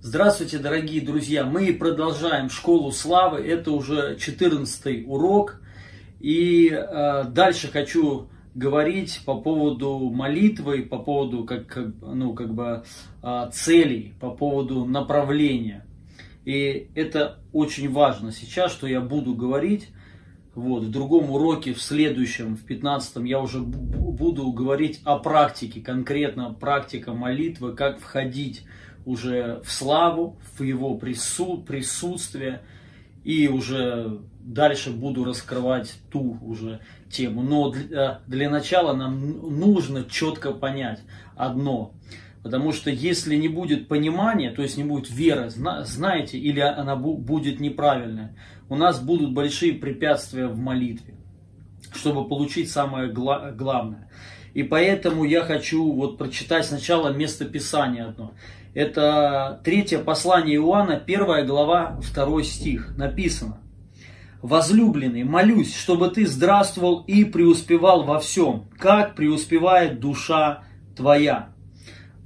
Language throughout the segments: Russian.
Здравствуйте, дорогие друзья! Мы продолжаем школу славы. Это уже 14 урок. И э, дальше хочу говорить по поводу молитвы, по поводу как, ну, как бы, э, целей, по поводу направления. И это очень важно сейчас, что я буду говорить. Вот, в другом уроке, в следующем, в 15 я уже буду говорить о практике, конкретно практика молитвы, как входить уже в славу, в его прису, присутствие. И уже дальше буду раскрывать ту уже тему. Но для, для начала нам нужно четко понять одно. Потому что если не будет понимания, то есть не будет веры, знаете, или она будет неправильная, у нас будут большие препятствия в молитве, чтобы получить самое главное. И поэтому я хочу вот прочитать сначала место Писания одно. Это третье послание Иоанна, первая глава, второй стих. Написано. Возлюбленный, молюсь, чтобы ты здравствовал и преуспевал во всем, как преуспевает душа твоя.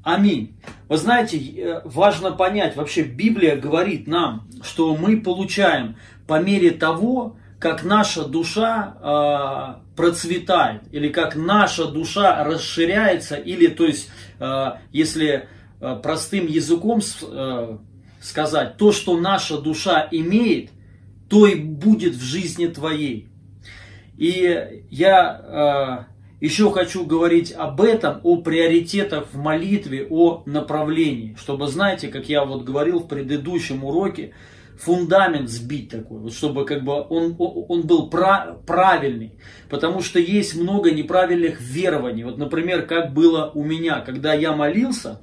Аминь. Вы знаете, э, важно понять, вообще Библия говорит нам, что мы получаем по мере того, как наша душа э, процветает, или как наша душа расширяется, или, то есть, э, если простым языком э, сказать, то, что наша душа имеет, то и будет в жизни твоей. И я э, еще хочу говорить об этом, о приоритетах в молитве, о направлении. Чтобы, знаете, как я вот говорил в предыдущем уроке, фундамент сбить такой, вот чтобы как бы он, он был правильный. Потому что есть много неправильных верований. Вот, например, как было у меня, когда я молился,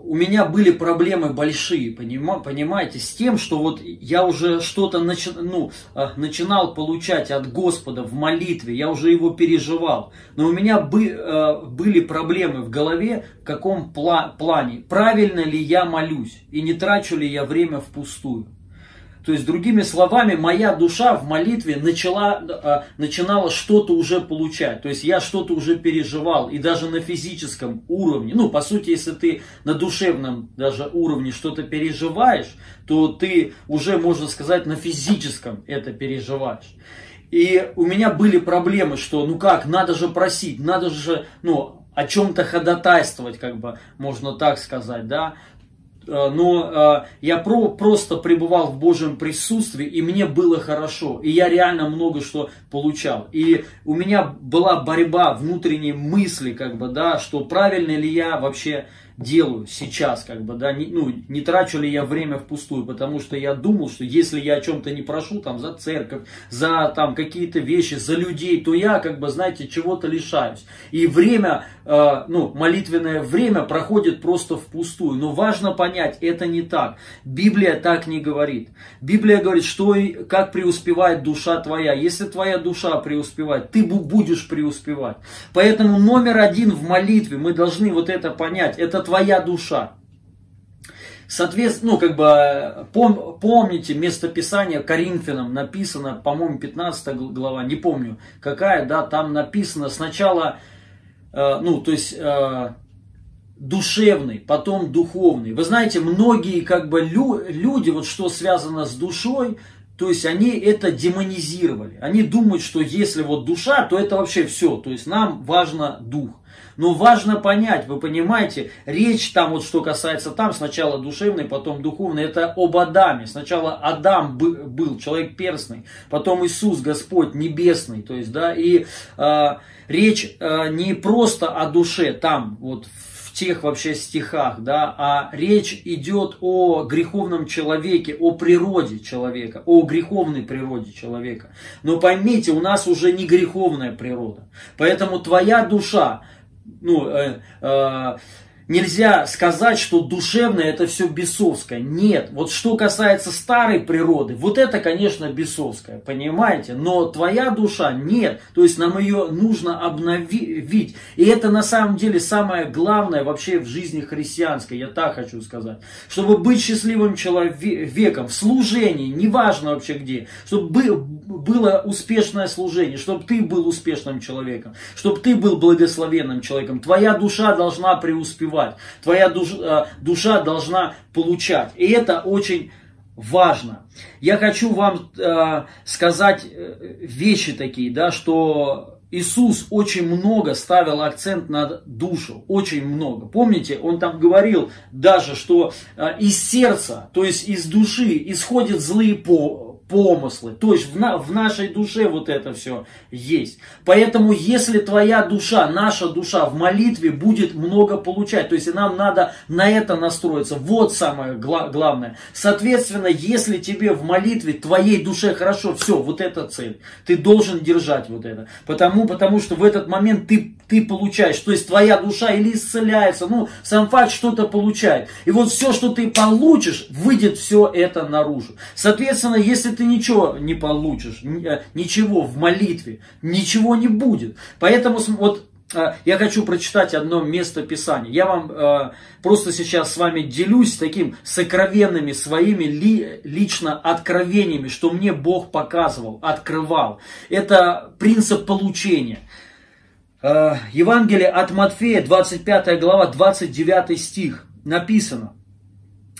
у меня были проблемы большие, понимаете, с тем, что вот я уже что-то начи, ну, а, начинал получать от Господа в молитве, я уже его переживал. Но у меня бы, а, были проблемы в голове, в каком плане, правильно ли я молюсь и не трачу ли я время впустую. То есть, другими словами, моя душа в молитве начала, а, начинала что-то уже получать. То есть, я что-то уже переживал. И даже на физическом уровне, ну, по сути, если ты на душевном даже уровне что-то переживаешь, то ты уже, можно сказать, на физическом это переживаешь. И у меня были проблемы, что, ну как, надо же просить, надо же, ну, о чем-то ходатайствовать, как бы, можно так сказать, да. Э, но э, я про, просто пребывал в Божьем присутствии, и мне было хорошо, и я реально много что получал. И у меня была борьба внутренней мысли, как бы, да, что правильно ли я вообще делаю сейчас, как бы, да, не, ну, не трачу ли я время впустую, потому что я думал, что если я о чем-то не прошу, там, за церковь, за, там, какие-то вещи, за людей, то я, как бы, знаете, чего-то лишаюсь. И время, э, ну, молитвенное время проходит просто впустую. Но важно понять, это не так. Библия так не говорит. Библия говорит, что и как преуспевает душа твоя. Если твоя душа преуспевает, ты будешь преуспевать. Поэтому номер один в молитве, мы должны вот это понять, это твоя душа. Соответственно, ну, как бы, пом, помните, местописание Коринфянам написано, по-моему, 15 глава, не помню какая, да, там написано сначала, э, ну, то есть, э, душевный, потом духовный. Вы знаете, многие, как бы, лю, люди, вот что связано с душой, то есть они это демонизировали. Они думают, что если вот душа, то это вообще все. То есть нам важно дух. Но важно понять, вы понимаете, речь там, вот что касается там, сначала душевной, потом духовной, это об Адаме. Сначала Адам был, человек перстный, потом Иисус, Господь небесный. То есть, да, и э, речь э, не просто о душе там, вот в тех вообще стихах, да, а речь идет о греховном человеке, о природе человека, о греховной природе человека. Но поймите, у нас уже не греховная природа. Поэтому твоя душа, ну, э, э, нельзя сказать, что душевное это все бесовское. Нет. Вот что касается старой природы, вот это, конечно, бесовское, понимаете? Но твоя душа нет. То есть нам ее нужно обновить. И это на самом деле самое главное вообще в жизни христианской, я так хочу сказать. Чтобы быть счастливым человеком в служении, неважно вообще где, чтобы было успешное служение, чтобы ты был успешным человеком, чтобы ты был благословенным человеком. Твоя душа должна преуспевать поступать. Твоя душа, душа должна получать. И это очень важно. Я хочу вам э, сказать вещи такие, да, что Иисус очень много ставил акцент на душу, очень много. Помните, он там говорил даже, что э, из сердца, то есть из души исходят злые помыслы. То есть в, на, в нашей душе вот это все есть. Поэтому если твоя душа, наша душа в молитве будет много получать, то есть нам надо на это настроиться. Вот самое гла- главное. Соответственно, если тебе в молитве, твоей душе хорошо, все, вот эта цель. Ты должен держать вот это. Потому, потому что в этот момент ты, ты получаешь. То есть твоя душа или исцеляется, ну, сам факт что-то получает. И вот все, что ты получишь, выйдет все это наружу. Соответственно, если ты ничего не получишь, э, ничего в молитве, ничего не будет. Поэтому вот э, я хочу прочитать одно место Писания. Я вам э, просто сейчас с вами делюсь таким сокровенными своими ли, лично откровениями, что мне Бог показывал, открывал. Это принцип получения. Евангелие от Матфея, 25 глава, 29 стих. Написано.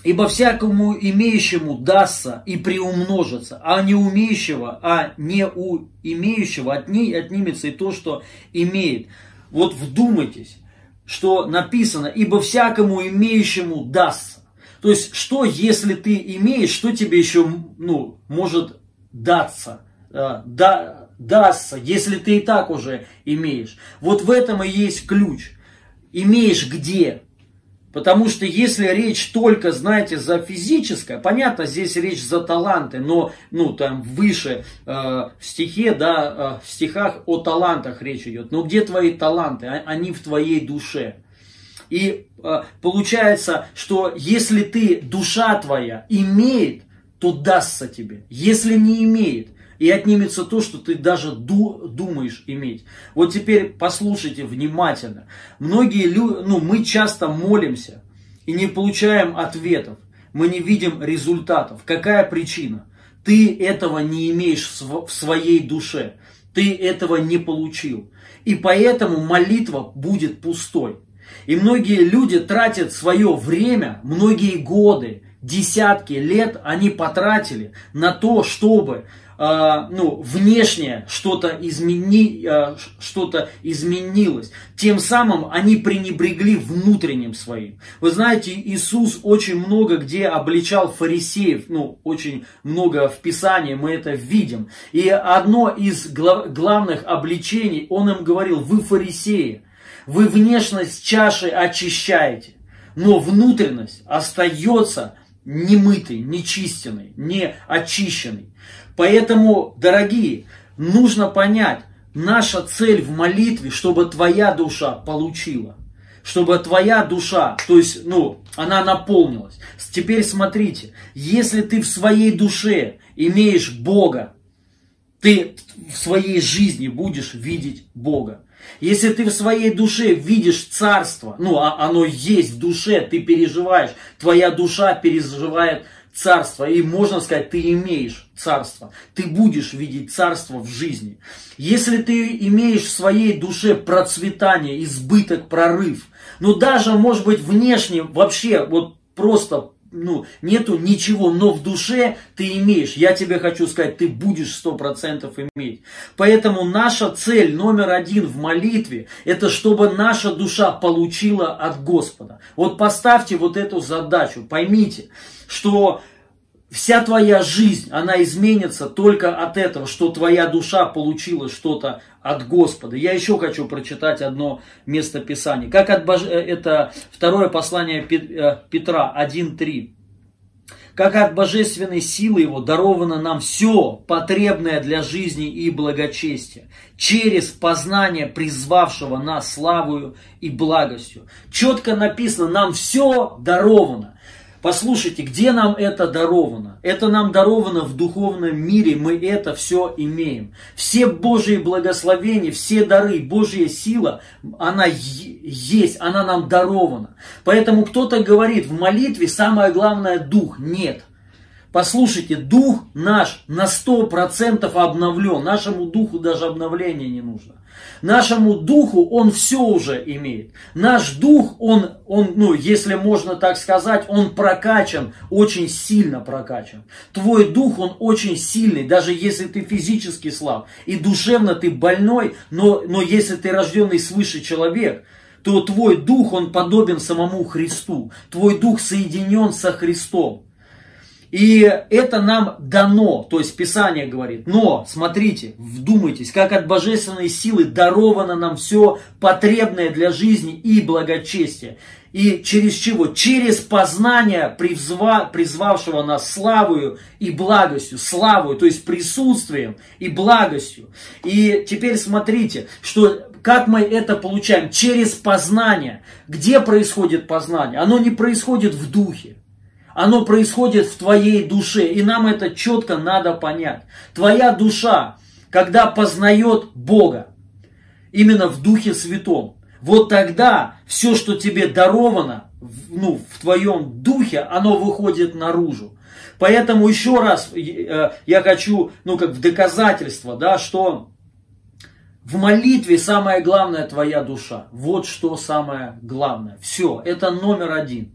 Ибо всякому имеющему дастся и приумножится, а не умеющего, а не у имеющего от ней отнимется и то, что имеет. Вот вдумайтесь, что написано, ибо всякому имеющему дастся. То есть, что если ты имеешь, что тебе еще ну, может даться, э, да, дастся, если ты и так уже имеешь. Вот в этом и есть ключ. Имеешь где? Потому что если речь только, знаете, за физическое, понятно, здесь речь за таланты, но, ну, там выше э, в стихе, да, э, в стихах о талантах речь идет. Но где твои таланты? А, они в твоей душе. И э, получается, что если ты, душа твоя имеет, то дастся тебе. Если не имеет, и отнимется то, что ты даже ду, думаешь иметь. Вот теперь послушайте внимательно. Многие люди, ну, мы часто молимся и не получаем ответов. Мы не видим результатов. Какая причина? Ты этого не имеешь в своей душе. Ты этого не получил. И поэтому молитва будет пустой. И многие люди тратят свое время, многие годы, десятки лет они потратили на то, чтобы а, ну, внешне что-то измени, а, что-то изменилось. Тем самым они пренебрегли внутренним своим. Вы знаете, Иисус очень много где обличал фарисеев, ну, очень много в Писании мы это видим. И одно из главных обличений, он им говорил, вы фарисеи, вы внешность чаши очищаете, но внутренность остается немытый, нечистенный, не очищенный. Поэтому, дорогие, нужно понять, наша цель в молитве, чтобы твоя душа получила. Чтобы твоя душа, то есть, ну, она наполнилась. Теперь смотрите, если ты в своей душе имеешь Бога, ты в своей жизни будешь видеть Бога. Если ты в своей душе видишь царство, ну, а оно есть в душе, ты переживаешь, твоя душа переживает царство, и можно сказать, ты имеешь царство, ты будешь видеть царство в жизни. Если ты имеешь в своей душе процветание, избыток, прорыв, ну даже, может быть, внешне вообще вот просто ну, нету ничего, но в душе ты имеешь. Я тебе хочу сказать, ты будешь сто процентов иметь. Поэтому наша цель номер один в молитве, это чтобы наша душа получила от Господа. Вот поставьте вот эту задачу, поймите, что вся твоя жизнь, она изменится только от этого, что твоя душа получила что-то от Господа. Я еще хочу прочитать одно место Писания. Как от Бож... Э, это второе послание э, Петра 1.3. Как от божественной силы Его даровано нам все, потребное для жизни и благочестия, через познание призвавшего нас славою и благостью. Четко написано, нам все даровано. Послушайте, где нам это даровано? Это нам даровано в духовном мире, мы это все имеем. Все Божьи благословения, все дары, Божья сила, она есть, она нам дарована. Поэтому кто-то говорит, в молитве самое главное дух. Нет. Послушайте, дух наш на 100% обновлен. Нашему духу даже обновления не нужно. Нашему духу он все уже имеет. Наш дух, он, он, ну, если можно так сказать, он прокачан, очень сильно прокачан. Твой дух, он очень сильный, даже если ты физически слаб. И душевно ты больной, но, но если ты рожденный свыше человек, то твой дух, он подобен самому Христу. Твой дух соединен со Христом. И это нам дано, то есть Писание говорит. Но, смотрите, вдумайтесь, как от божественной силы даровано нам все потребное для жизни и благочестия. И через чего? Через познание призва, призвавшего нас славою и благостью. Славою, то есть присутствием и благостью. И теперь смотрите, что как мы это получаем? Через познание. Где происходит познание? Оно не происходит в духе. Оно происходит в твоей душе. И нам это четко надо понять. Твоя душа, когда познает Бога, именно в Духе Святом, вот тогда все, что тебе даровано, ну, в твоем духе, оно выходит наружу. Поэтому еще раз э, я хочу, ну, как в доказательство, да, что в молитве самое главное твоя душа. Вот что самое главное. Все, это номер один.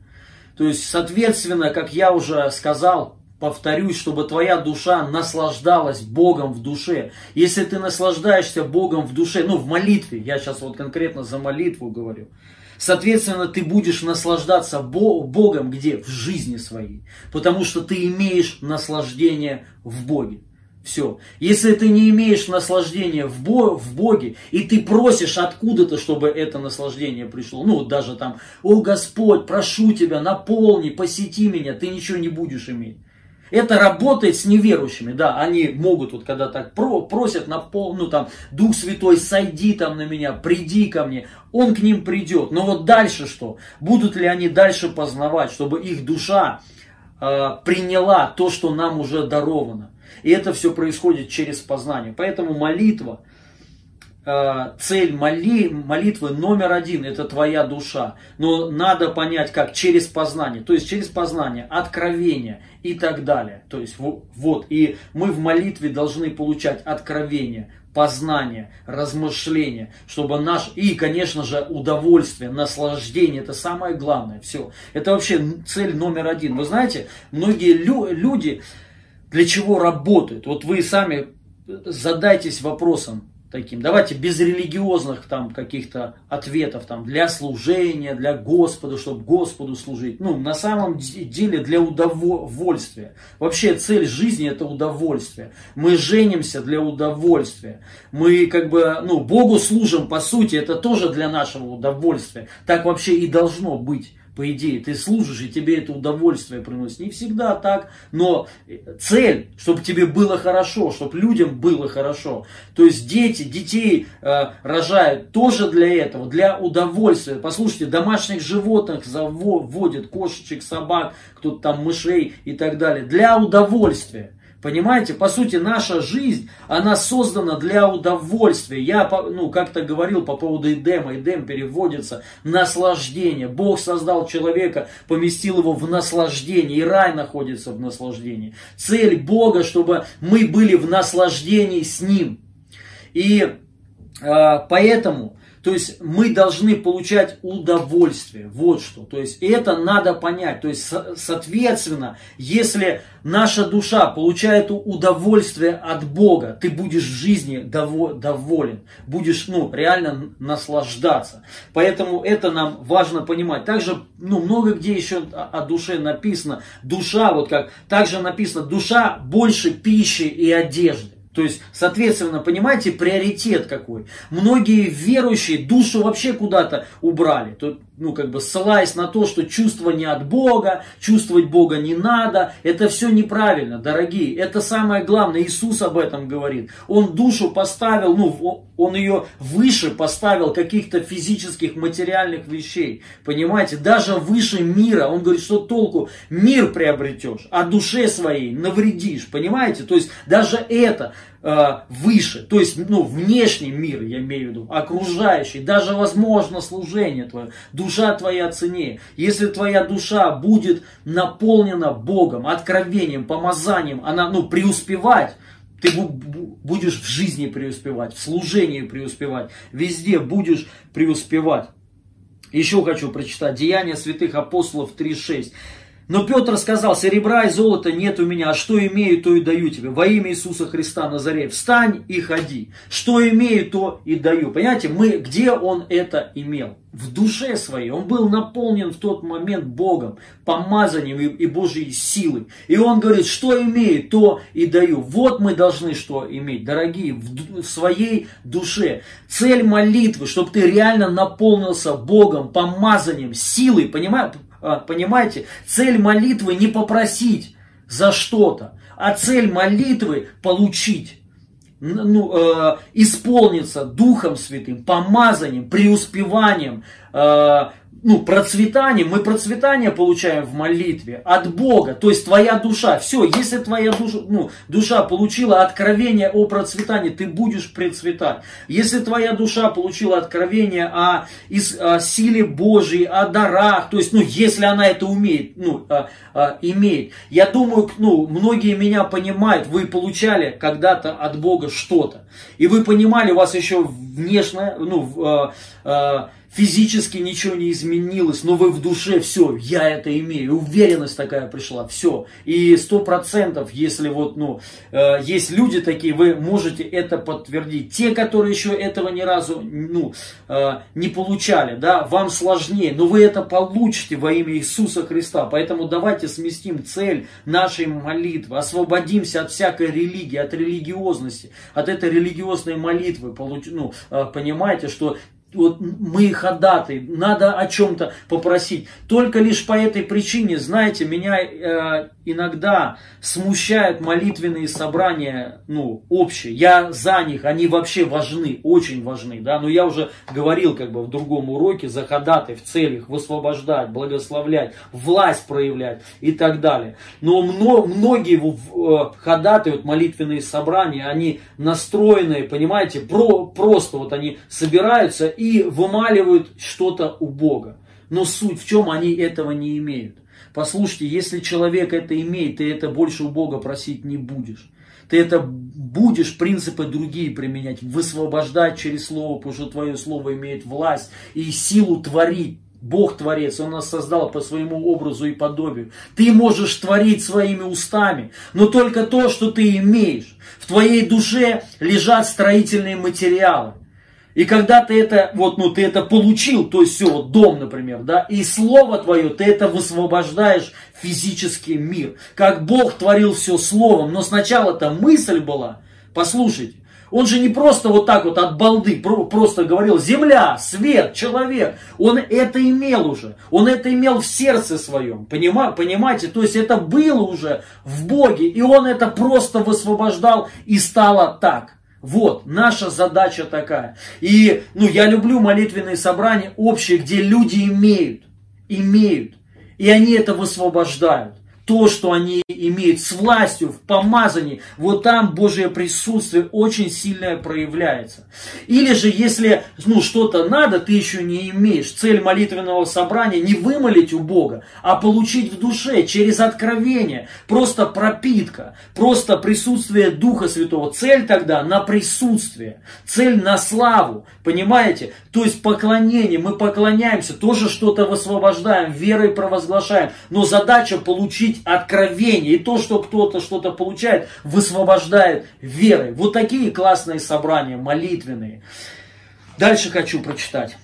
То есть, соответственно, как я уже сказал, повторюсь, чтобы твоя душа наслаждалась Богом в душе. Если ты наслаждаешься Богом в душе, ну в молитве, я сейчас вот конкретно за молитву говорю, соответственно, ты будешь наслаждаться Богом где? В жизни своей. Потому что ты имеешь наслаждение в Боге. Все. Если ты не имеешь наслаждения в, Бо, в Боге, и ты просишь откуда-то, чтобы это наслаждение пришло, ну, вот даже там, о Господь, прошу тебя, наполни, посети меня, ты ничего не будешь иметь. Это работает с неверующими, да, они могут вот когда так про, просят на ну там, Дух Святой, сойди там на меня, приди ко мне, Он к ним придет. Но вот дальше что? Будут ли они дальше познавать, чтобы их душа э, приняла то, что нам уже даровано? И это все происходит через познание. Поэтому молитва, э, цель моли, молитвы номер один, это твоя душа. Но надо понять как, через познание. То есть через познание, откровение и так далее. То есть вот, и мы в молитве должны получать откровение, познание, размышление, чтобы наш, и, конечно же, удовольствие, наслаждение, это самое главное, все. Это вообще цель номер один. Вы знаете, многие лю- люди, для чего работают. Вот вы сами задайтесь вопросом таким. Давайте без религиозных там каких-то ответов там для служения, для Господа, чтобы Господу служить. Ну, на самом деле для удовольствия. Вообще цель жизни это удовольствие. Мы женимся для удовольствия. Мы как бы, ну, Богу служим по сути, это тоже для нашего удовольствия. Так вообще и должно быть по идее, ты служишь, и тебе это удовольствие приносит. Не всегда так, но цель, чтобы тебе было хорошо, чтобы людям было хорошо. То есть дети, детей э, рожают тоже для этого, для удовольствия. Послушайте, домашних животных заводят, кошечек, собак, кто-то там мышей и так далее, для удовольствия. Понимаете, по сути, наша жизнь, она создана для удовольствия. Я, ну, как-то говорил по поводу Эдема. Эдем переводится наслаждение. Бог создал человека, поместил его в наслаждение. И рай находится в наслаждении. Цель Бога, чтобы мы были в наслаждении с Ним. И э, поэтому то есть мы должны получать удовольствие. Вот что. То есть это надо понять. То есть соответственно, если наша душа получает удовольствие от Бога, ты будешь в жизни доволен. Будешь ну, реально наслаждаться. Поэтому это нам важно понимать. Также ну, много где еще о душе написано. Душа, вот как также написано, душа больше пищи и одежды. То есть, соответственно, понимаете, приоритет какой. Многие верующие душу вообще куда-то убрали. Ну, как бы ссылаясь на то, что чувство не от Бога, чувствовать Бога не надо. Это все неправильно, дорогие. Это самое главное. Иисус об этом говорит. Он душу поставил, ну, он ее выше поставил каких-то физических, материальных вещей. Понимаете, даже выше мира. Он говорит, что толку мир приобретешь, а душе своей навредишь. Понимаете? То есть, даже это Э, выше, то есть ну, внешний мир, я имею в виду, окружающий, даже возможно служение твое, душа твоя цене. Если твоя душа будет наполнена Богом, откровением, помазанием, она ну, преуспевать, Ты будешь в жизни преуспевать, в служении преуспевать, везде будешь преуспевать. Еще хочу прочитать Деяния святых апостолов 3.6. Но Петр сказал, серебра и золота нет у меня, а что имею, то и даю тебе. Во имя Иисуса Христа Назарей, встань и ходи. Что имею, то и даю. Понимаете, мы, где он это имел? В душе своей. Он был наполнен в тот момент Богом, помазанием и, и Божьей силой. И он говорит, что имею, то и даю. Вот мы должны что иметь, дорогие, в, в своей душе. Цель молитвы, чтобы ты реально наполнился Богом, помазанием, силой. Понимаете? А, понимаете, цель молитвы не попросить за что-то, а цель молитвы получить. Ну, э, исполниться Духом Святым, помазанием, преуспеванием, э, ну, процветание, мы процветание получаем в молитве от Бога, то есть твоя душа, все, если твоя душа, ну, душа получила откровение о процветании, ты будешь процветать. Если твоя душа получила откровение о, о силе Божьей, о дарах, то есть, ну, если она это умеет, ну, а, а, имеет. Я думаю, ну, многие меня понимают, вы получали когда-то от Бога что-то, и вы понимали, у вас еще внешне, ну, а, а, физически ничего не изменилось, но вы в душе, все, я это имею, уверенность такая пришла, все. И сто процентов, если вот, ну, э, есть люди такие, вы можете это подтвердить. Те, которые еще этого ни разу, ну, э, не получали, да, вам сложнее, но вы это получите во имя Иисуса Христа. Поэтому давайте сместим цель нашей молитвы, освободимся от всякой религии, от религиозности, от этой религиозной молитвы. Получ, ну, э, понимаете, что вот мы ходатай, надо о чем-то попросить. Только лишь по этой причине, знаете, меня э, иногда смущают молитвенные собрания, ну, общие. Я за них, они вообще важны, очень важны, да. Но я уже говорил, как бы в другом уроке, за ходатай в целях высвобождать, благословлять, власть проявлять и так далее. Но многие э, ходатай, вот молитвенные собрания, они настроены, понимаете, про, просто вот они собираются и вымаливают что-то у Бога. Но суть в чем они этого не имеют. Послушайте, если человек это имеет, ты это больше у Бога просить не будешь. Ты это будешь принципы другие применять, высвобождать через Слово, потому что твое Слово имеет власть и силу творить. Бог Творец, Он нас создал по своему образу и подобию. Ты можешь творить своими устами, но только то, что ты имеешь. В твоей душе лежат строительные материалы. И когда ты это, вот, ну, ты это получил, то есть все, вот дом, например, да, и слово твое, ты это высвобождаешь в физический мир. Как Бог творил все словом, но сначала-то мысль была, послушайте, он же не просто вот так вот от балды просто говорил, земля, свет, человек. Он это имел уже. Он это имел в сердце своем. Понима, понимаете? То есть это было уже в Боге. И он это просто высвобождал и стало так. Вот, наша задача такая. И, ну, я люблю молитвенные собрания общие, где люди имеют, имеют, и они это высвобождают то, что они имеют с властью, в помазании, вот там Божье присутствие очень сильное проявляется. Или же, если ну, что-то надо, ты еще не имеешь. Цель молитвенного собрания не вымолить у Бога, а получить в душе через откровение. Просто пропитка, просто присутствие Духа Святого. Цель тогда на присутствие, цель на славу. Понимаете? То есть поклонение, мы поклоняемся, тоже что-то высвобождаем, верой провозглашаем. Но задача получить откровение. И то, что кто-то что-то получает, высвобождает верой. Вот такие классные собрания, молитвенные. Дальше хочу прочитать.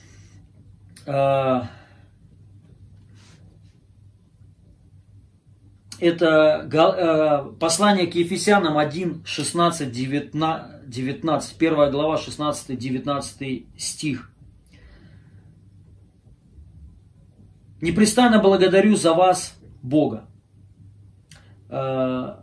А, это а, послание к Ефесянам 1, 16, 19, 1 глава, 16, 19 стих. Непрестанно благодарю за вас, Бога. Э,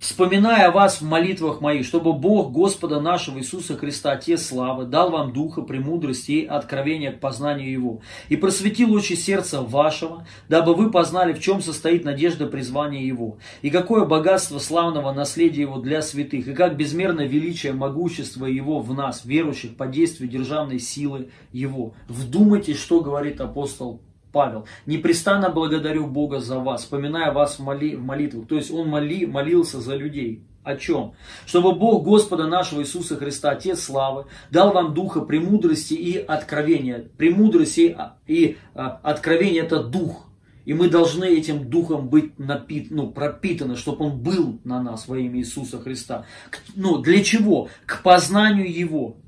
вспоминая вас в молитвах моих, чтобы Бог Господа нашего Иисуса Христа, Отец славы, дал вам духа, премудрости и откровения к познанию Его, и просветил очи сердца вашего, дабы вы познали, в чем состоит надежда призвания Его, и какое богатство славного наследия Его для святых, и как безмерно величие могущества Его в нас, верующих, по действию державной силы Его. Вдумайтесь, что говорит апостол Павел, непрестанно благодарю Бога за вас, вспоминая вас в, моли, в молитвах. То есть он моли, молился за людей. О чем? Чтобы Бог Господа нашего Иисуса Христа, Отец славы, дал вам духа премудрости и откровения. Премудрости и а, откровение это дух. И мы должны этим духом быть напит, ну, пропитаны, чтобы он был на нас во имя Иисуса Христа. Ну, для чего? К познанию Его.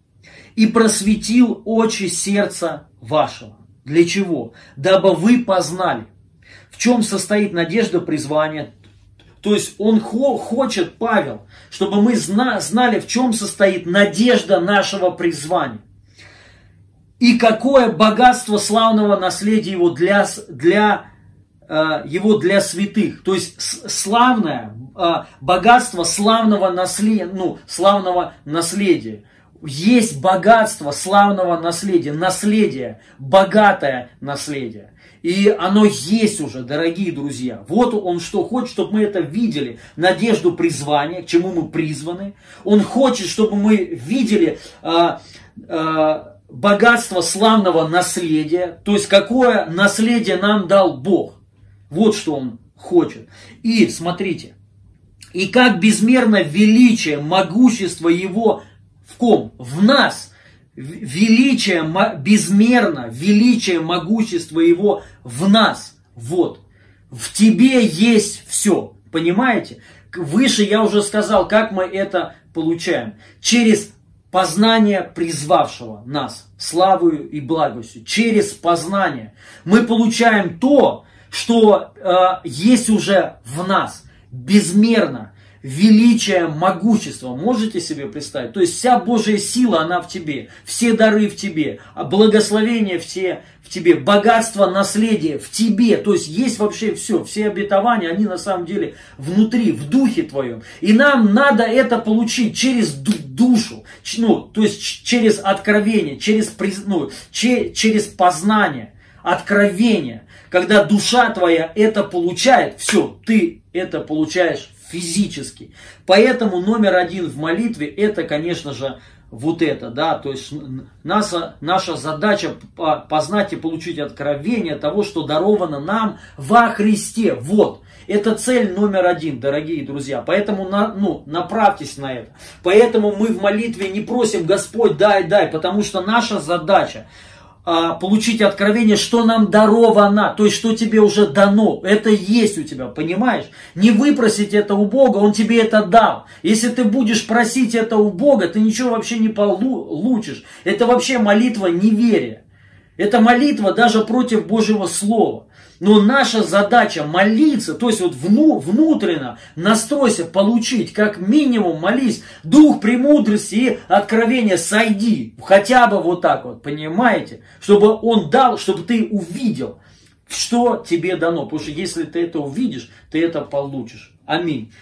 И просветил очи сердца вашего. Для чего? Дабы вы познали, в чем состоит надежда призвания, то есть он хочет, Павел, чтобы мы знали, в чем состоит надежда нашего призвания. И какое богатство славного наследия его для, для, э, его для святых. То есть славное э, богатство славного наследия, ну, славного наследия. Есть богатство славного наследия, наследие, богатое наследие. И оно есть уже, дорогие друзья. Вот он что хочет, чтобы мы это видели. Надежду призвания, к чему мы призваны. Он хочет, чтобы мы видели а, а, богатство славного наследия. То есть, какое наследие нам дал Бог. Вот что он хочет. И смотрите. И как безмерно величие, могущество его в ком? В нас – величие, безмерно, величие, могущество Его в нас. Вот. В тебе есть все. Понимаете? Выше я уже сказал, как мы это получаем. Через познание призвавшего нас славою и благостью. Через познание мы получаем то, что э, есть уже в нас. Безмерно, величие, могущество. Можете себе представить? То есть вся Божья сила, она в тебе. Все дары в тебе. А благословения все в тебе. Богатство, наследие в тебе. То есть есть вообще все. Все обетования, они на самом деле внутри, в духе твоем. И нам надо это получить через душу. Ну, то есть через откровение, через, ну, через познание, откровение. Когда душа твоя это получает, все, ты это получаешь физически. Поэтому номер один в молитве это, конечно же, вот это, да, то есть наша, наша задача познать и получить откровение того, что даровано нам во Христе. Вот, это цель номер один, дорогие друзья. Поэтому на, ну, направьтесь на это. Поэтому мы в молитве не просим Господь, дай, дай, потому что наша задача получить откровение, что нам даровано, то есть что тебе уже дано. Это есть у тебя, понимаешь? Не выпросить это у Бога, Он тебе это дал. Если ты будешь просить это у Бога, ты ничего вообще не получишь. Это вообще молитва неверия. Это молитва даже против Божьего Слова. Но наша задача молиться, то есть вот вну, внутренно настройся получить, как минимум молись, дух премудрости и откровения сойди, хотя бы вот так вот, понимаете? Чтобы он дал, чтобы ты увидел, что тебе дано, потому что если ты это увидишь, ты это получишь. Аминь.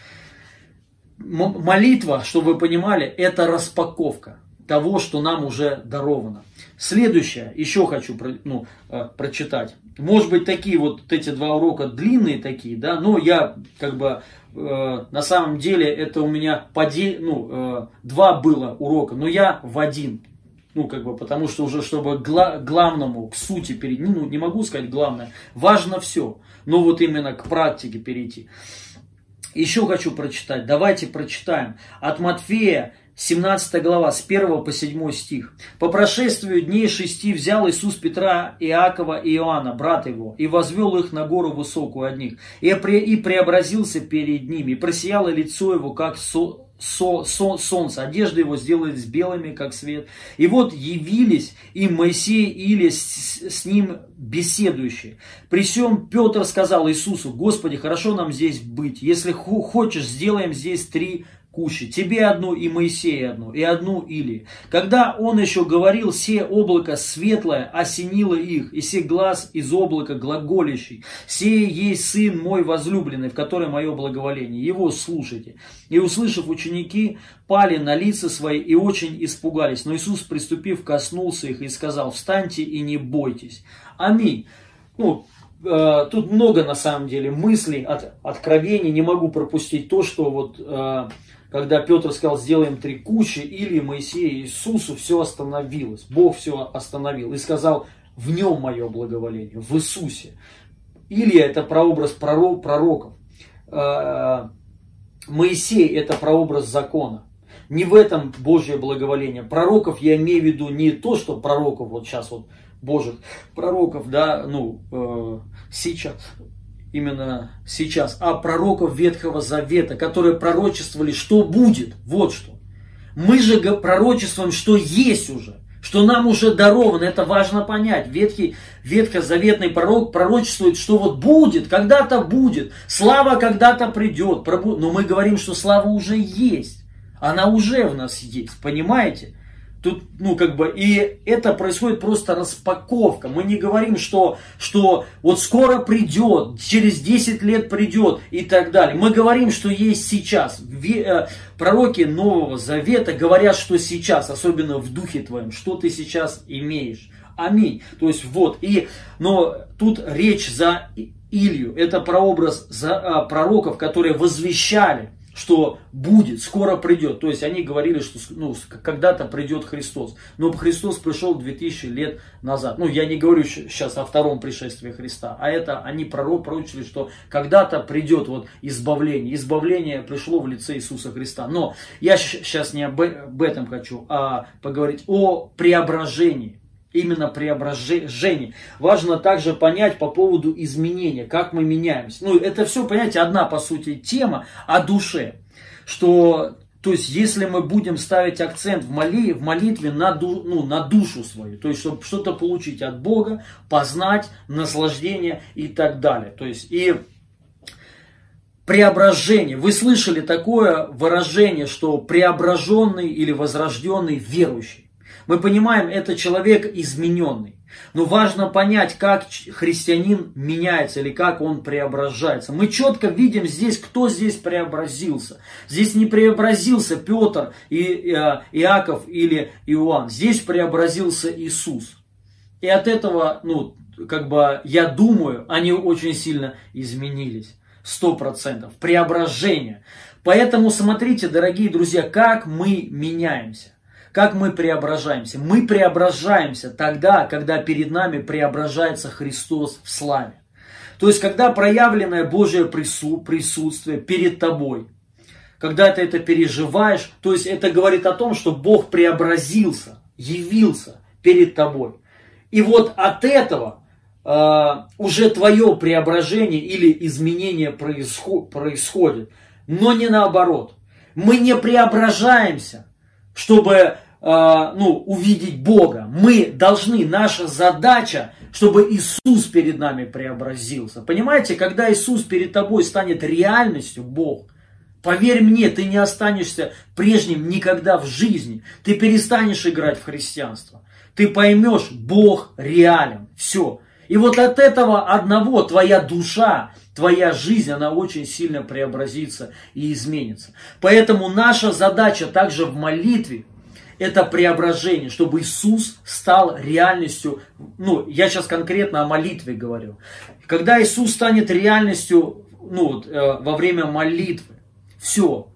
Молитва, чтобы вы понимали, это распаковка того, что нам уже даровано. Следующее, еще хочу ну, э, прочитать. Может быть, такие вот эти два урока длинные такие, да, но я как бы э, на самом деле это у меня подель, ну, э, два было урока, но я в один. Ну, как бы, потому что уже, чтобы гла- главному, к сути перейти, ну, не могу сказать главное, важно все, но вот именно к практике перейти. Еще хочу прочитать, давайте прочитаем. От Матфея 17 глава, с 1 по 7 стих. «По прошествию дней шести взял Иисус Петра, Иакова и Иоанна, брата его, и возвел их на гору высокую от них, и, пре, и преобразился перед ними, и просияло лицо его, как со, со, со, солнце, одежды его сделались белыми, как свет. И вот явились им Моисей или с, с ним беседующие. При всем Петр сказал Иисусу, Господи, хорошо нам здесь быть, если хочешь, сделаем здесь три кучи, тебе одну и Моисея одну, и одну Или. Когда он еще говорил, все облако светлое осенило их, и все глаз из облака глаголящий, сей есть сын мой возлюбленный, в котором мое благоволение, его слушайте. И услышав ученики, пали на лица свои и очень испугались. Но Иисус, приступив, коснулся их и сказал, встаньте и не бойтесь. Аминь. Ну, э, тут много на самом деле мыслей, от, откровений, не могу пропустить то, что вот э, когда Петр сказал, сделаем три кучи, или Моисея и Иисусу все остановилось. Бог все остановил и сказал, в нем мое благоволение, в Иисусе. Или это прообраз пророков. А, Моисей это прообраз закона. Не в этом Божье благоволение. Пророков я имею в виду не то, что пророков вот сейчас вот Божьих пророков, да, ну, э, сейчас, именно сейчас, а пророков Ветхого Завета, которые пророчествовали, что будет, вот что. Мы же пророчествуем, что есть уже, что нам уже даровано, это важно понять. Ветхий, ветхозаветный пророк пророчествует, что вот будет, когда-то будет, слава когда-то придет, но мы говорим, что слава уже есть, она уже в нас есть, понимаете? Тут, ну, как бы, и это происходит просто распаковка. Мы не говорим, что, что вот скоро придет, через 10 лет придет и так далее. Мы говорим, что есть сейчас. Э, пророки Нового Завета говорят, что сейчас, особенно в духе твоем, что ты сейчас имеешь. Аминь. То есть вот, и, но тут речь за Илью. Это прообраз за, а, пророков, которые возвещали что будет, скоро придет. То есть они говорили, что ну, когда-то придет Христос. Но Христос пришел 2000 лет назад. Ну, я не говорю сейчас о втором пришествии Христа, а это они пророчили, что когда-то придет вот избавление. Избавление пришло в лице Иисуса Христа. Но я сейчас не об этом хочу, а поговорить о преображении именно преображение. Важно также понять по поводу изменения, как мы меняемся. Ну, это все, понимаете, одна, по сути, тема о душе. Что, то есть, если мы будем ставить акцент в, моли, в молитве на, ду, ну, на душу свою, то есть, чтобы что-то получить от Бога, познать, наслаждение и так далее. То есть, и преображение. Вы слышали такое выражение, что преображенный или возрожденный верующий. Мы понимаем, это человек измененный. Но важно понять, как христианин меняется или как он преображается. Мы четко видим здесь, кто здесь преобразился. Здесь не преобразился Петр, и, э, Иаков или Иоанн. Здесь преобразился Иисус. И от этого, ну, как бы, я думаю, они очень сильно изменились. Сто процентов. Преображение. Поэтому смотрите, дорогие друзья, как мы меняемся. Как мы преображаемся? Мы преображаемся тогда, когда перед нами преображается Христос в славе. То есть, когда проявленное Божье присутствие перед тобой, когда ты это переживаешь, то есть это говорит о том, что Бог преобразился, явился перед тобой. И вот от этого э, уже твое преображение или изменение происход, происходит, но не наоборот. Мы не преображаемся, чтобы ну, увидеть Бога. Мы должны, наша задача, чтобы Иисус перед нами преобразился. Понимаете, когда Иисус перед тобой станет реальностью, Бог, поверь мне, ты не останешься прежним никогда в жизни. Ты перестанешь играть в христианство. Ты поймешь, Бог реален. Все. И вот от этого одного твоя душа, твоя жизнь, она очень сильно преобразится и изменится. Поэтому наша задача также в молитве, это преображение, чтобы Иисус стал реальностью, ну, я сейчас конкретно о молитве говорю. Когда Иисус станет реальностью, ну, э, во время молитвы, все,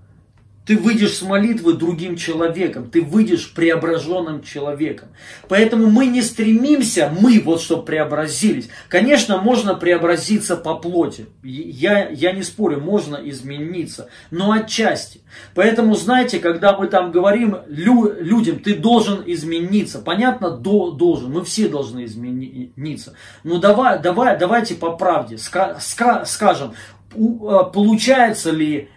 ты выйдешь с молитвы другим человеком, ты выйдешь преображенным человеком. Поэтому мы не стремимся, мы вот чтобы преобразились. Конечно, можно преобразиться по плоти. Я, я не спорю, можно измениться, но отчасти. Поэтому, знаете, когда мы там говорим лю, людям, ты должен измениться. Понятно, до, должен, мы все должны измениться. Но давай, давай, давайте по правде ска, ска, скажем, э, получается ли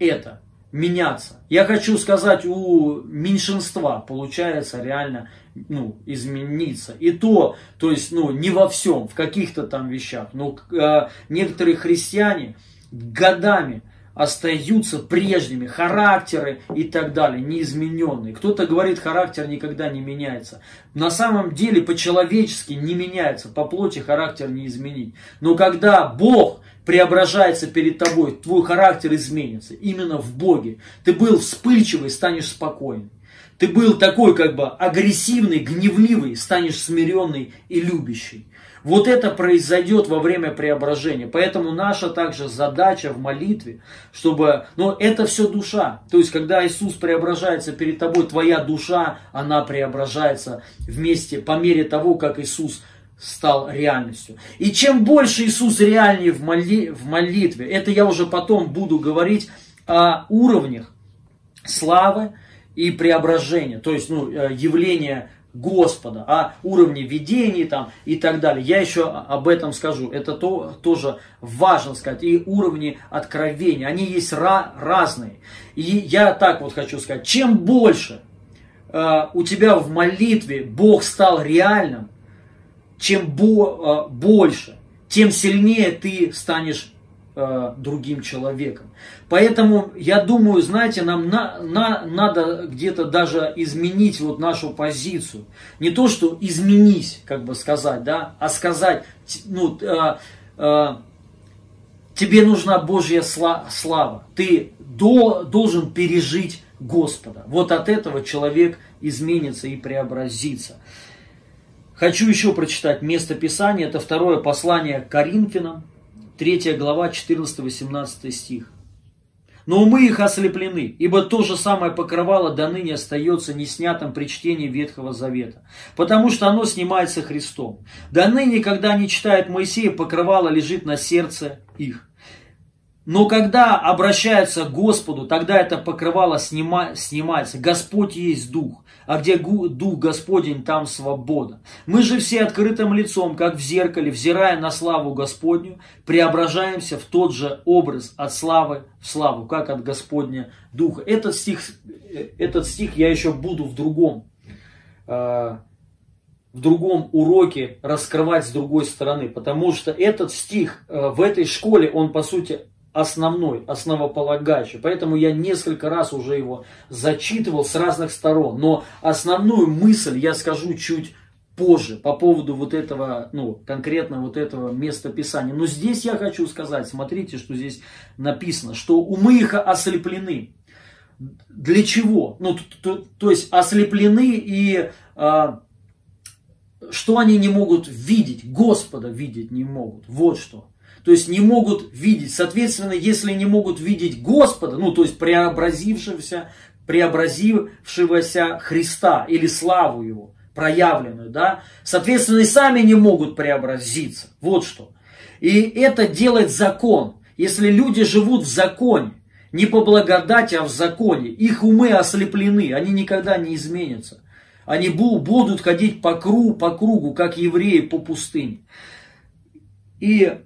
это? Меняться. Я хочу сказать, у меньшинства получается реально ну, измениться. И то, то есть, ну, не во всем, в каких-то там вещах. Но э, некоторые христиане годами остаются прежними, характеры и так далее, неизмененные. Кто-то говорит, характер никогда не меняется. На самом деле, по-человечески не меняется, по плоти характер не изменить. Но когда Бог преображается перед тобой, твой характер изменится. Именно в Боге. Ты был вспыльчивый, станешь спокойным. Ты был такой как бы агрессивный, гневливый, станешь смиренный и любящий. Вот это произойдет во время преображения. Поэтому наша также задача в молитве, чтобы... Но это все душа. То есть, когда Иисус преображается перед тобой, твоя душа, она преображается вместе, по мере того, как Иисус стал реальностью. И чем больше Иисус реальнее в, моли, в молитве, это я уже потом буду говорить о уровнях славы и преображения, то есть ну, э, явление Господа, о уровне видений там и так далее. Я еще об этом скажу. Это то, тоже важно сказать. И уровни откровения, они есть ra- разные. И я так вот хочу сказать, чем больше э, у тебя в молитве Бог стал реальным, чем бо, э, больше, тем сильнее ты станешь э, другим человеком. Поэтому я думаю, знаете, нам на, на, надо где-то даже изменить вот нашу позицию. Не то, что изменись, как бы сказать, да, а сказать, ну, э, э, тебе нужна Божья слава. Ты до, должен пережить Господа. Вот от этого человек изменится и преобразится. Хочу еще прочитать место Писания. Это второе послание к Коринфянам, 3 глава, 14-18 стих. Но умы их ослеплены, ибо то же самое покрывало до ныне остается неснятым при чтении Ветхого Завета, потому что оно снимается Христом. До ныне, когда они читают Моисея, покрывало лежит на сердце их. Но когда обращаются к Господу, тогда это покрывало снима, снимается. Господь есть Дух, а где Дух Господень, там свобода. Мы же все открытым лицом, как в зеркале, взирая на славу Господню, преображаемся в тот же образ от славы в славу, как от Господня Духа. Этот стих, этот стих я еще буду в другом, э, в другом уроке раскрывать с другой стороны, потому что этот стих э, в этой школе, он по сути основной, основополагающий. Поэтому я несколько раз уже его зачитывал с разных сторон. Но основную мысль я скажу чуть позже по поводу вот этого, ну, конкретно вот этого места Писания. Но здесь я хочу сказать, смотрите, что здесь написано, что умы их ослеплены. Для чего? Ну, то, то, то есть ослеплены и а, что они не могут видеть? Господа видеть не могут. Вот что то есть не могут видеть. Соответственно, если не могут видеть Господа, ну то есть преобразившегося, преобразившегося Христа или славу Его, проявленную, да, соответственно, и сами не могут преобразиться. Вот что. И это делает закон. Если люди живут в законе, не по благодати, а в законе, их умы ослеплены, они никогда не изменятся. Они будут ходить по кругу, по кругу, как евреи по пустыне. И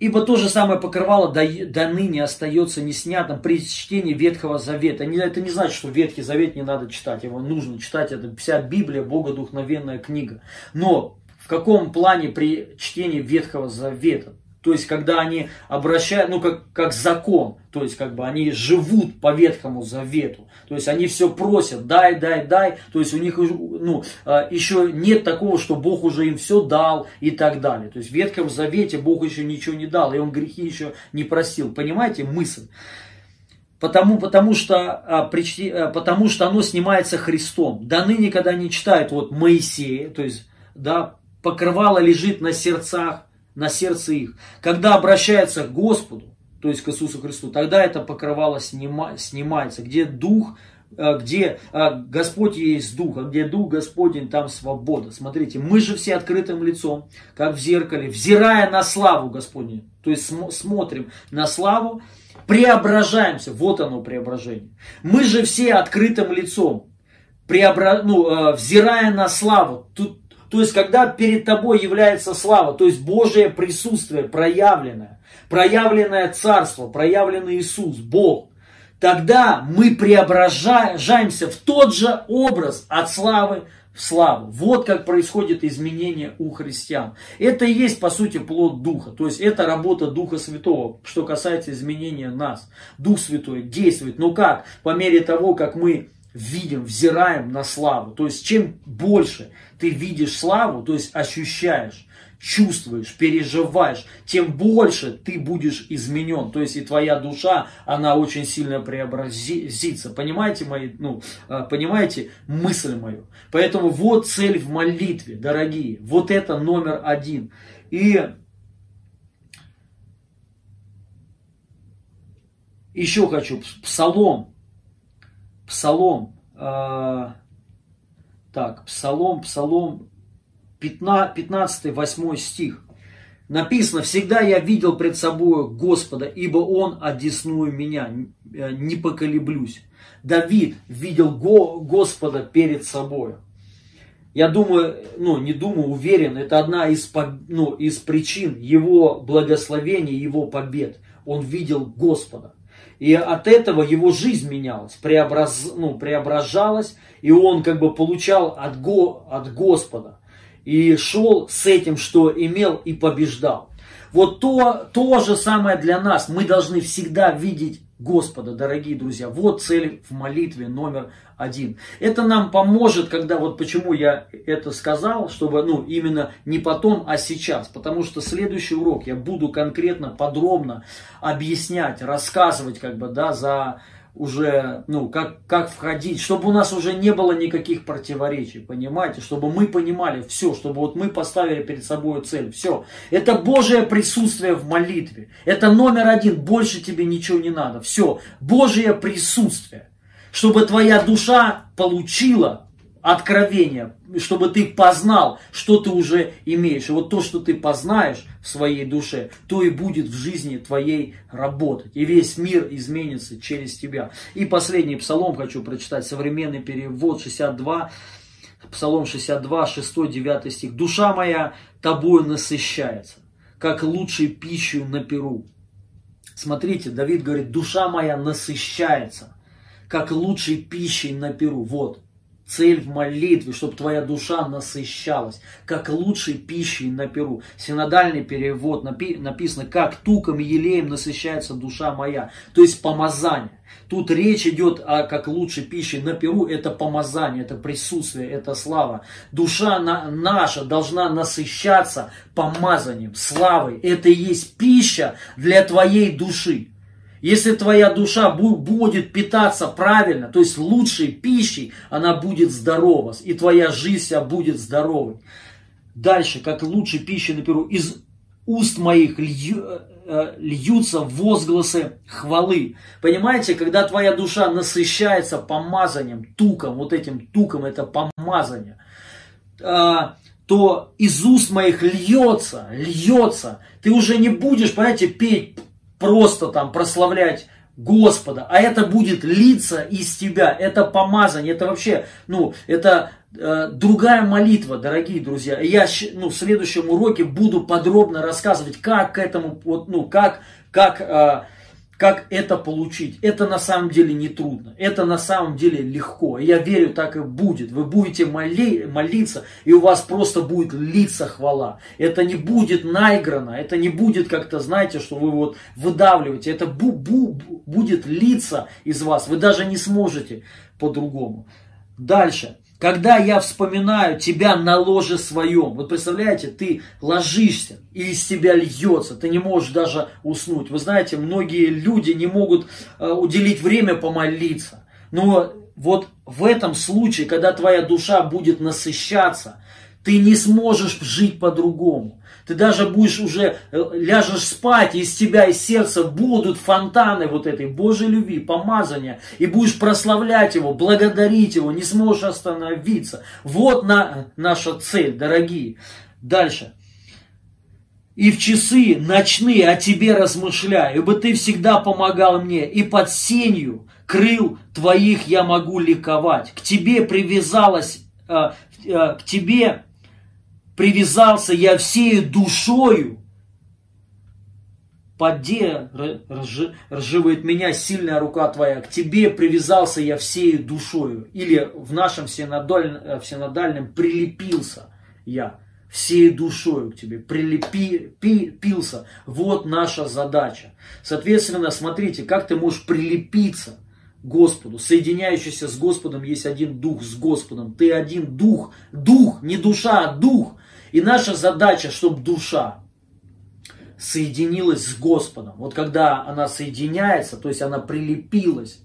Ибо то же самое покрывало до, до ныне остается неснятым при чтении Ветхого Завета. Это не значит, что Ветхий Завет не надо читать, его нужно читать, это вся Библия, богодухновенная книга. Но в каком плане при чтении Ветхого Завета? То есть, когда они обращают, ну, как, как закон, то есть, как бы они живут по Ветхому Завету. То есть, они все просят, дай, дай, дай. То есть, у них ну, а, еще нет такого, что Бог уже им все дал и так далее. То есть, в Ветхом Завете Бог еще ничего не дал, и Он грехи еще не простил. Понимаете мысль? Потому, потому, что, а, а, потому что оно снимается Христом. До ныне, когда они читают вот Моисея, то есть, да, покрывало лежит на сердцах на сердце их. Когда обращается к Господу, то есть к Иисусу Христу, тогда это покрывало снима, снимается. Где Дух, э, где э, Господь есть Дух, а где Дух Господень, там свобода. Смотрите, мы же все открытым лицом, как в зеркале, взирая на славу Господню. То есть смотрим на славу, преображаемся. Вот оно преображение. Мы же все открытым лицом, преобра... ну, э, взирая на славу. Тут то есть, когда перед тобой является слава, то есть Божие присутствие проявленное, проявленное Царство, проявленный Иисус, Бог, тогда мы преображаемся в тот же образ от славы в славу. Вот как происходит изменение у христиан. Это и есть, по сути, плод Духа. То есть, это работа Духа Святого, что касается изменения нас. Дух Святой действует. Но как? По мере того, как мы видим, взираем на славу. То есть, чем больше ты видишь славу, то есть ощущаешь, чувствуешь, переживаешь, тем больше ты будешь изменен. То есть и твоя душа, она очень сильно преобразится. Понимаете мои, ну, а, понимаете мысль мою? Поэтому вот цель в молитве, дорогие. Вот это номер один. И еще хочу, псалом, псалом, э, так, Псалом, Псалом 15, 8 стих. Написано, всегда я видел пред собой Господа, ибо Он одесную меня. э, не поколеблюсь. Давид видел Го, Господа перед собой. Я думаю, ну не думаю, уверен, это одна из, ну, из причин его благословения, его побед. Он видел Господа. И от этого его жизнь менялась, преобраз, ну, преображалась, и он как бы получал от, Го, от Господа. И шел с этим, что имел, и побеждал. Вот то, то же самое для нас. Мы должны всегда видеть Господа, дорогие друзья. Вот цель в молитве номер один. Это нам поможет, когда вот почему я это сказал, чтобы ну именно не потом, а сейчас. Потому что следующий урок я буду конкретно, подробно объяснять, рассказывать как бы, да, за уже, ну, как, как входить, чтобы у нас уже не было никаких противоречий, понимаете, чтобы мы понимали все, чтобы вот мы поставили перед собой цель, все. Это Божье присутствие в молитве, это номер один, больше тебе ничего не надо, все, Божье присутствие, чтобы твоя душа получила откровение, чтобы ты познал, что ты уже имеешь. И вот то, что ты познаешь в своей душе, то и будет в жизни твоей работать. И весь мир изменится через тебя. И последний псалом хочу прочитать, современный перевод 62, Псалом 62, 6, 9 стих. «Душа моя тобою насыщается, как лучшей пищей на перу». Смотрите, Давид говорит, душа моя насыщается, как лучшей пищей на перу. Вот, Цель в молитве, чтобы твоя душа насыщалась, как лучшей пищей на перу. Синодальный перевод напи- написано, как туком и елеем насыщается душа моя. То есть помазание. Тут речь идет о как лучшей пищей на перу. Это помазание, это присутствие, это слава. Душа на, наша должна насыщаться помазанием, славой. Это и есть пища для твоей души. Если твоя душа будет питаться правильно, то есть лучшей пищей, она будет здорова, и твоя жизнь вся будет здоровой. Дальше, как лучшей пищей на перу, из уст моих лью, э, льются возгласы хвалы. Понимаете, когда твоя душа насыщается помазанием, туком, вот этим туком, это помазание, э, то из уст моих льется, льется. Ты уже не будешь, понимаете, петь просто там прославлять Господа, а это будет литься из тебя, это помазание, это вообще, ну, это э, другая молитва, дорогие друзья. Я ну, в следующем уроке буду подробно рассказывать, как к этому, вот, ну, как, как э, как это получить. Это на самом деле не трудно. Это на самом деле легко. Я верю, так и будет. Вы будете моли, молиться, и у вас просто будет литься хвала. Это не будет наиграно. Это не будет как-то, знаете, что вы вот выдавливаете. Это бу -бу будет литься из вас. Вы даже не сможете по-другому. Дальше. Когда я вспоминаю тебя на ложе своем, вот представляете, ты ложишься, и из тебя льется, ты не можешь даже уснуть. Вы знаете, многие люди не могут э, уделить время помолиться. Но вот в этом случае, когда твоя душа будет насыщаться, ты не сможешь жить по-другому. Ты даже будешь уже, э, ляжешь спать, и из тебя, из сердца будут фонтаны вот этой Божьей любви, помазания. И будешь прославлять Его, благодарить Его, не сможешь остановиться. Вот на, наша цель, дорогие. Дальше. И в часы ночные о тебе размышляю, ибо ты всегда помогал мне, и под сенью крыл твоих я могу ликовать. К тебе привязалась, э, э, к тебе привязался я всей душою, поде разживает меня сильная рука твоя, к тебе привязался я всей душою. Или в нашем э, в синодальном прилепился я всей душою к тебе, прилепился. Вот наша задача. Соответственно, смотрите, как ты можешь прилепиться Господу. Соединяющийся с Господом есть один дух с Господом. Ты один дух. Дух, не душа, а дух. И наша задача, чтобы душа соединилась с Господом. Вот когда она соединяется, то есть она прилепилась,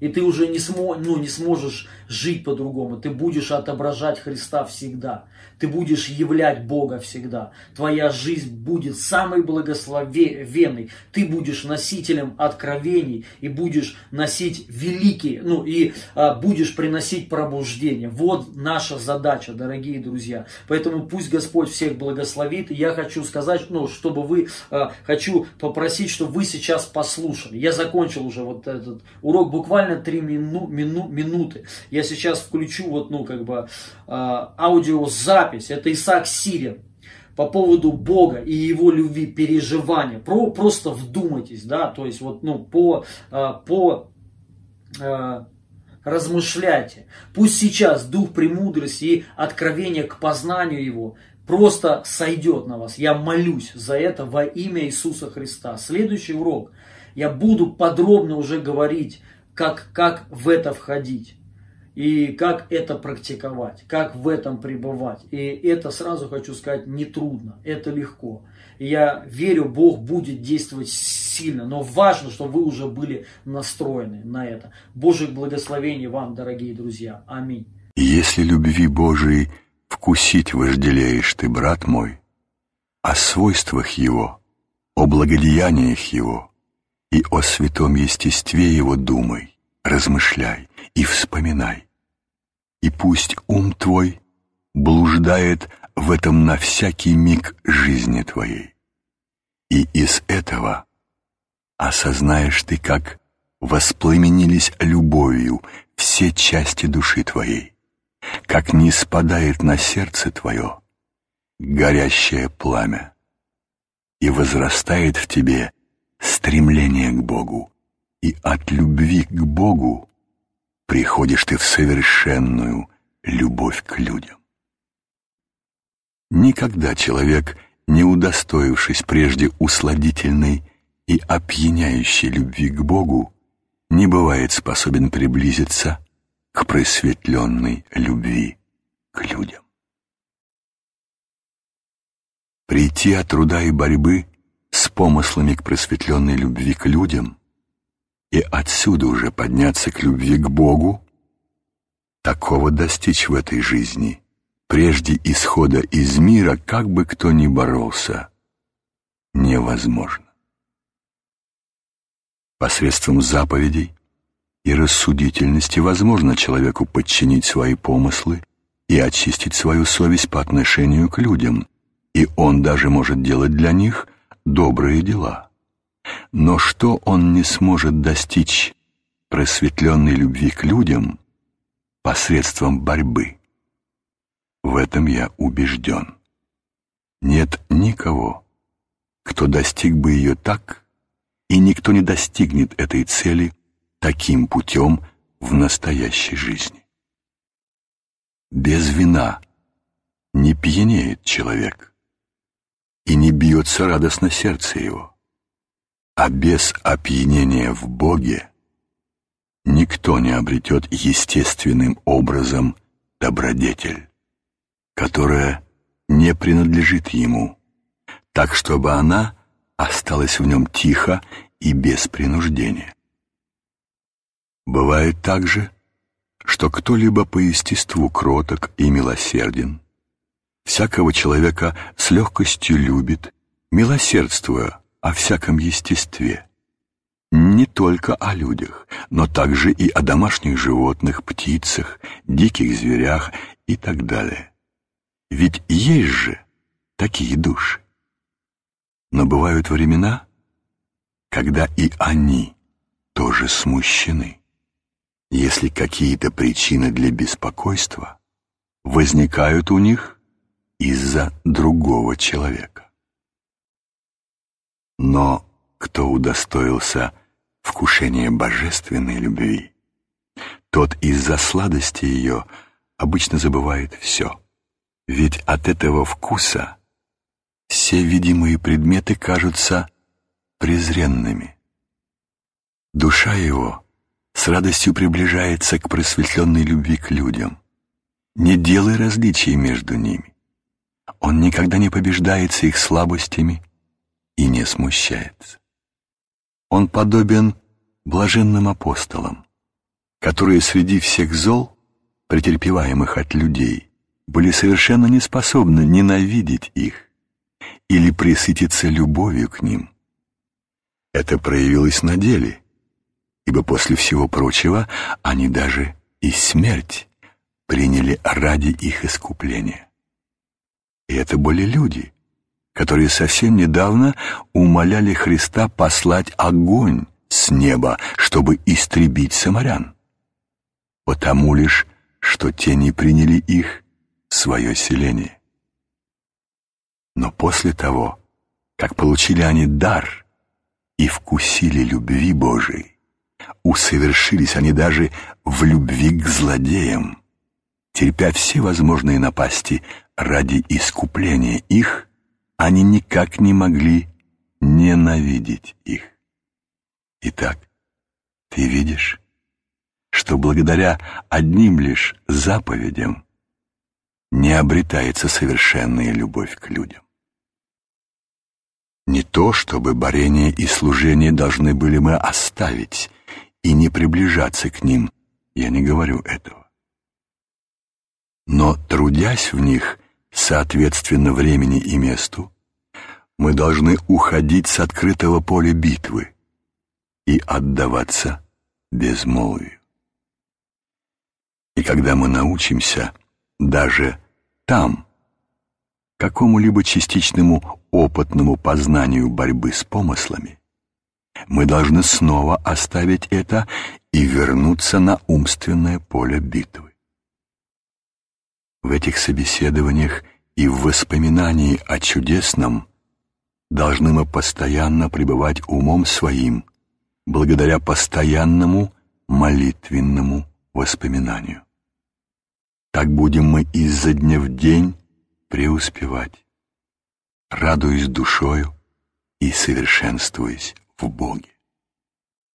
И ты уже не, смо, ну, не сможешь жить по-другому. Ты будешь отображать Христа всегда. Ты будешь являть Бога всегда. Твоя жизнь будет самой благословенной. Ты будешь носителем откровений и будешь носить великие, ну и а, будешь приносить пробуждение. Вот наша задача, дорогие друзья. Поэтому пусть Господь всех благословит. И я хочу сказать, ну, чтобы вы, а, хочу попросить, чтобы вы сейчас послушали. Я закончил уже вот этот урок буквально 3 мину, мину, минуты. Я сейчас включу вот, ну, как бы а, аудиозапись. Это Исаак Сирин по поводу Бога и его любви, переживания. Про, просто вдумайтесь, да, то есть вот, ну, по, а, по а, размышляйте. Пусть сейчас дух премудрости и откровения к познанию его просто сойдет на вас. Я молюсь за это во имя Иисуса Христа. Следующий урок я буду подробно уже говорить, как, как в это входить и как это практиковать, как в этом пребывать. И это, сразу хочу сказать, не трудно, это легко. Я верю, Бог будет действовать сильно, но важно, чтобы вы уже были настроены на это. Божьих благословений вам, дорогие друзья. Аминь. Если любви Божией вкусить вожделеешь ты, брат мой, о свойствах Его, о благодеяниях Его и о святом естестве Его думай, размышляй и вспоминай. И пусть ум твой блуждает в этом на всякий миг жизни твоей. И из этого осознаешь ты, как воспламенились любовью все части души твоей, как не спадает на сердце твое горящее пламя, и возрастает в тебе стремление к Богу, и от любви к Богу приходишь ты в совершенную любовь к людям. Никогда человек, не удостоившись прежде усладительной и опьяняющей любви к Богу, не бывает способен приблизиться к просветленной любви к людям. Прийти от труда и борьбы с помыслами к просветленной любви к людям и отсюда уже подняться к любви к Богу, такого достичь в этой жизни, прежде исхода из мира, как бы кто ни боролся, невозможно. Посредством заповедей и рассудительности возможно человеку подчинить свои помыслы и очистить свою совесть по отношению к людям, и он даже может делать для них добрые дела. Но что он не сможет достичь просветленной любви к людям посредством борьбы? В этом я убежден. Нет никого, кто достиг бы ее так, и никто не достигнет этой цели таким путем в настоящей жизни. Без вина не пьянеет человек, и не бьется радостно сердце его а без опьянения в Боге никто не обретет естественным образом добродетель, которая не принадлежит ему, так чтобы она осталась в нем тихо и без принуждения. Бывает также, что кто-либо по естеству кроток и милосерден, всякого человека с легкостью любит, милосердствуя о всяком естестве, не только о людях, но также и о домашних животных, птицах, диких зверях и так далее. Ведь есть же такие души. Но бывают времена, когда и они тоже смущены, если какие-то причины для беспокойства возникают у них из-за другого человека. Но кто удостоился вкушения божественной любви, тот из-за сладости ее обычно забывает все. Ведь от этого вкуса все видимые предметы кажутся презренными. Душа его с радостью приближается к просветленной любви к людям. Не делай различий между ними. Он никогда не побеждается их слабостями и не смущается. Он подобен блаженным апостолам, которые среди всех зол, претерпеваемых от людей, были совершенно не способны ненавидеть их или присытиться любовью к ним. Это проявилось на деле, ибо после всего прочего они даже и смерть приняли ради их искупления. И это были люди, которые совсем недавно умоляли Христа послать огонь с неба, чтобы истребить самарян. Потому лишь, что те не приняли их в свое селение. Но после того, как получили они дар и вкусили любви Божией, усовершились они даже в любви к злодеям, терпя все возможные напасти ради искупления их, они никак не могли ненавидеть их. Итак, ты видишь, что благодаря одним лишь заповедям не обретается совершенная любовь к людям. Не то, чтобы борение и служение должны были мы оставить и не приближаться к ним, я не говорю этого. Но, трудясь в них, соответственно времени и месту, мы должны уходить с открытого поля битвы и отдаваться безмолвию. И когда мы научимся даже там какому-либо частичному опытному познанию борьбы с помыслами, мы должны снова оставить это и вернуться на умственное поле битвы. В этих собеседованиях и в воспоминании о чудесном должны мы постоянно пребывать умом своим, благодаря постоянному молитвенному воспоминанию. Так будем мы изо дня в день преуспевать, радуясь душою и совершенствуясь в Боге.